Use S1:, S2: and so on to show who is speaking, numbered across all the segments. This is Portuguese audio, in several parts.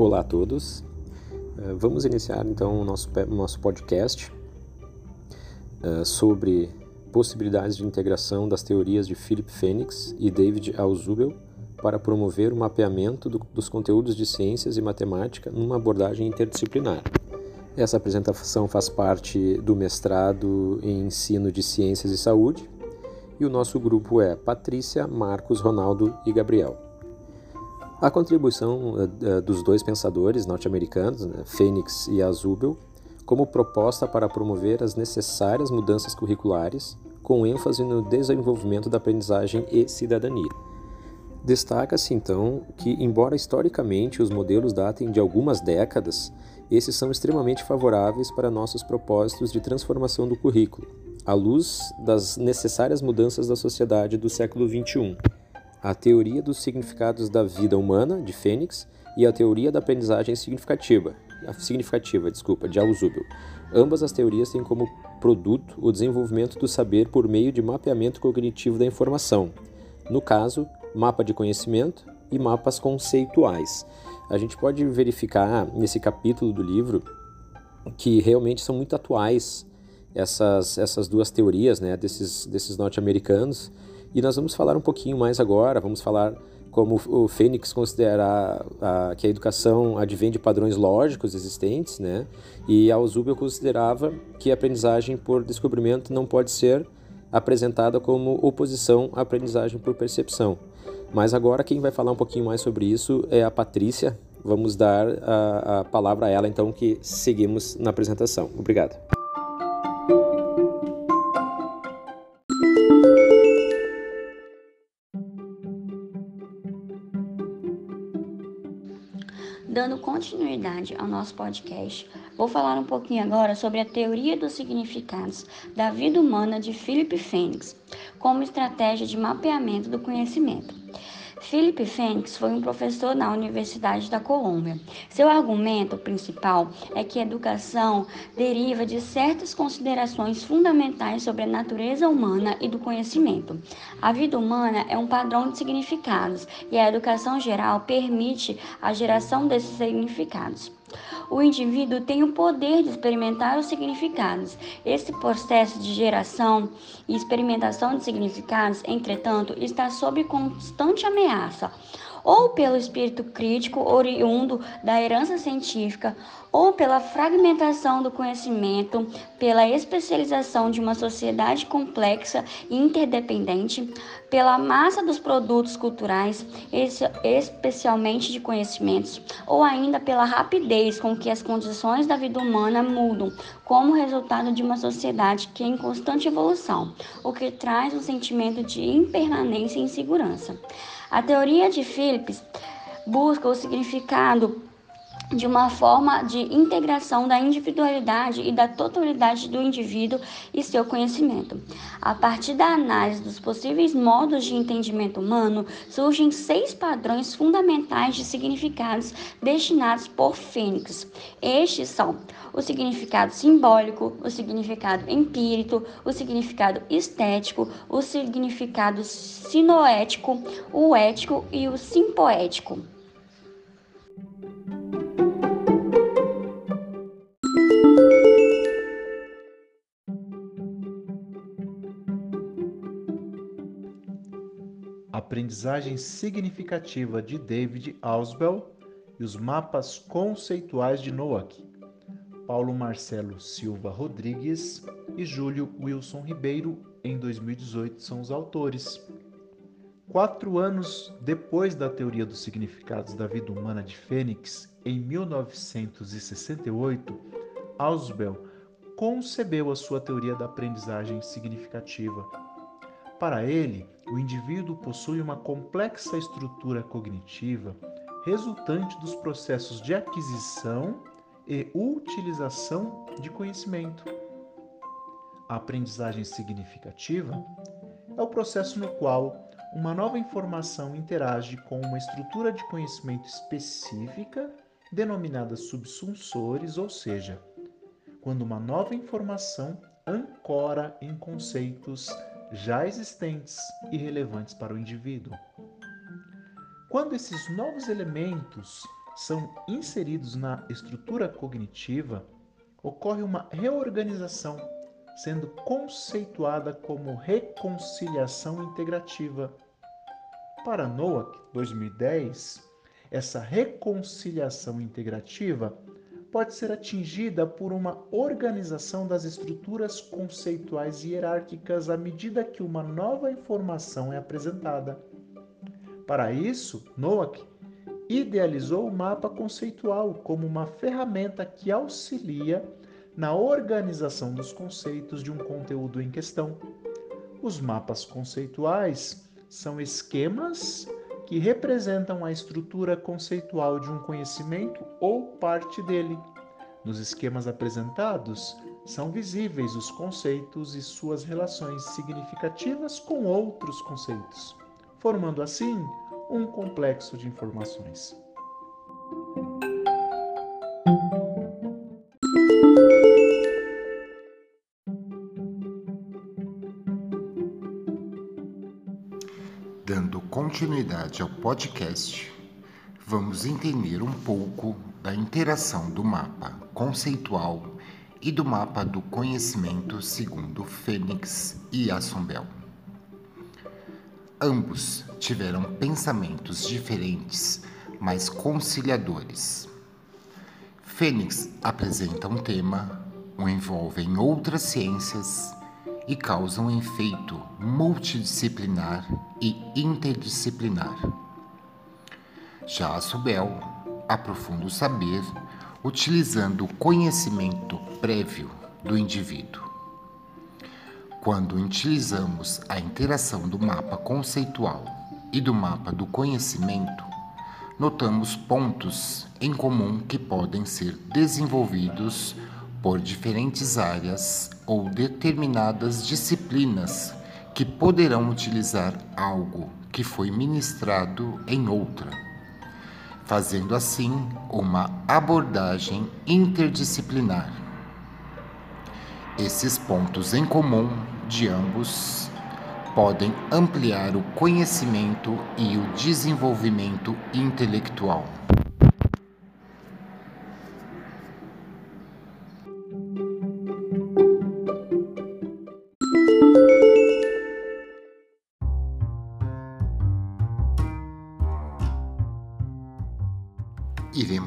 S1: Olá a todos. Uh, vamos iniciar então o nosso, nosso podcast uh, sobre possibilidades de integração das teorias de Philip Phoenix e David Alzubel para promover o mapeamento do, dos conteúdos de ciências e matemática numa abordagem interdisciplinar. Essa apresentação faz parte do mestrado em ensino de ciências e saúde e o nosso grupo é Patrícia, Marcos, Ronaldo e Gabriel. A contribuição uh, dos dois pensadores norte-americanos, né, Fênix e Azubel, como proposta para promover as necessárias mudanças curriculares, com ênfase no desenvolvimento da aprendizagem e cidadania. Destaca-se então que, embora historicamente os modelos datem de algumas décadas, esses são extremamente favoráveis para nossos propósitos de transformação do currículo, à luz das necessárias mudanças da sociedade do século XXI a teoria dos significados da vida humana, de Fênix, e a teoria da aprendizagem significativa, significativa desculpa, de Alzubel. Ambas as teorias têm como produto o desenvolvimento do saber por meio de mapeamento cognitivo da informação. No caso, mapa de conhecimento e mapas conceituais. A gente pode verificar nesse capítulo do livro que realmente são muito atuais essas, essas duas teorias né, desses, desses norte-americanos e nós vamos falar um pouquinho mais agora, vamos falar como o Fênix considera a, que a educação advém de padrões lógicos existentes, né? E a Zubel considerava que a aprendizagem por descobrimento não pode ser apresentada como oposição à aprendizagem por percepção. Mas agora quem vai falar um pouquinho mais sobre isso é a Patrícia. Vamos dar a, a palavra a ela, então, que seguimos na apresentação. Obrigado.
S2: Continuidade ao nosso podcast, vou falar um pouquinho agora sobre a teoria dos significados da vida humana de Philip Phoenix, como estratégia de mapeamento do conhecimento. Philip Phoenix foi um professor na Universidade da Colômbia. Seu argumento principal é que a educação deriva de certas considerações fundamentais sobre a natureza humana e do conhecimento. A vida humana é um padrão de significados e a educação geral permite a geração desses significados. O indivíduo tem o poder de experimentar os significados. Esse processo de geração e experimentação de significados, entretanto, está sob constante ameaça ou pelo espírito crítico oriundo da herança científica, ou pela fragmentação do conhecimento, pela especialização de uma sociedade complexa e interdependente, pela massa dos produtos culturais, especialmente de conhecimentos, ou ainda pela rapidez com que as condições da vida humana mudam, como resultado de uma sociedade que é em constante evolução, o que traz um sentimento de impermanência e insegurança. A teoria de Phillips busca o significado de uma forma de integração da individualidade e da totalidade do indivíduo e seu conhecimento. A partir da análise dos possíveis modos de entendimento humano, surgem seis padrões fundamentais de significados destinados por Fênix. Estes são o significado simbólico, o significado empírico, o significado estético, o significado sinoético, o ético e o simpoético.
S3: Aprendizagem significativa de David Ausubel e os mapas conceituais de Noack. Paulo Marcelo Silva Rodrigues e Júlio Wilson Ribeiro, em 2018, são os autores. Quatro anos depois da teoria dos significados da vida humana de Fênix, em 1968, Ausubel concebeu a sua teoria da aprendizagem significativa. Para ele, o indivíduo possui uma complexa estrutura cognitiva resultante dos processos de aquisição e utilização de conhecimento. A aprendizagem significativa é o processo no qual uma nova informação interage com uma estrutura de conhecimento específica denominada subsunsores, ou seja, quando uma nova informação ancora em conceitos já existentes e relevantes para o indivíduo. Quando esses novos elementos são inseridos na estrutura cognitiva, ocorre uma reorganização, sendo conceituada como reconciliação integrativa. Para Noack, 2010, essa reconciliação integrativa pode ser atingida por uma organização das estruturas conceituais hierárquicas à medida que uma nova informação é apresentada. Para isso, Noack idealizou o mapa conceitual como uma ferramenta que auxilia na organização dos conceitos de um conteúdo em questão. Os mapas conceituais são esquemas que representam a estrutura conceitual de um conhecimento ou parte dele. Nos esquemas apresentados, são visíveis os conceitos e suas relações significativas com outros conceitos, formando assim um complexo de informações.
S4: Dando continuidade ao podcast, vamos entender um pouco da interação do mapa conceitual e do mapa do conhecimento segundo Fênix e Assombel. Ambos tiveram pensamentos diferentes, mas conciliadores. Fênix apresenta um tema, o envolve em outras ciências e causa um efeito multidisciplinar e interdisciplinar. Já a Subel aprofunda o saber utilizando o conhecimento prévio do indivíduo. Quando utilizamos a interação do mapa conceitual e do mapa do conhecimento, notamos pontos em comum que podem ser desenvolvidos por diferentes áreas ou determinadas disciplinas que poderão utilizar algo que foi ministrado em outra, fazendo assim uma abordagem interdisciplinar. Esses pontos em comum de ambos podem ampliar o conhecimento e o desenvolvimento intelectual.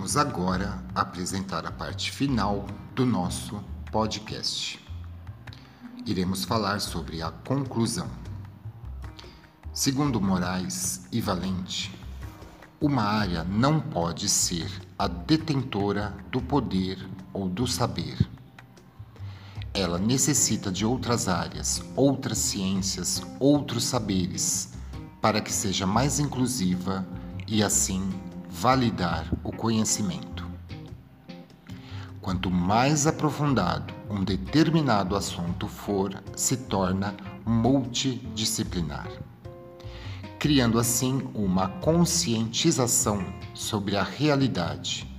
S4: Iremos agora apresentar a parte final do nosso podcast. Iremos falar sobre a conclusão. Segundo Moraes e Valente, uma área não pode ser a detentora do poder ou do saber. Ela necessita de outras áreas, outras ciências, outros saberes, para que seja mais inclusiva e assim validar o conhecimento. Quanto mais aprofundado um determinado assunto for, se torna multidisciplinar, criando assim uma conscientização sobre a realidade,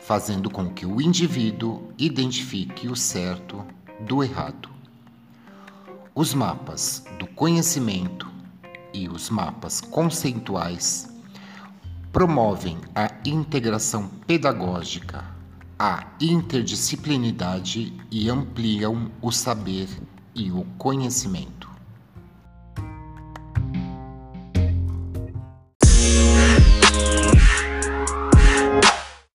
S4: fazendo com que o indivíduo identifique o certo do errado. Os mapas do conhecimento e os mapas conceituais promovem a integração pedagógica, a interdisciplinaridade e ampliam o saber e o conhecimento.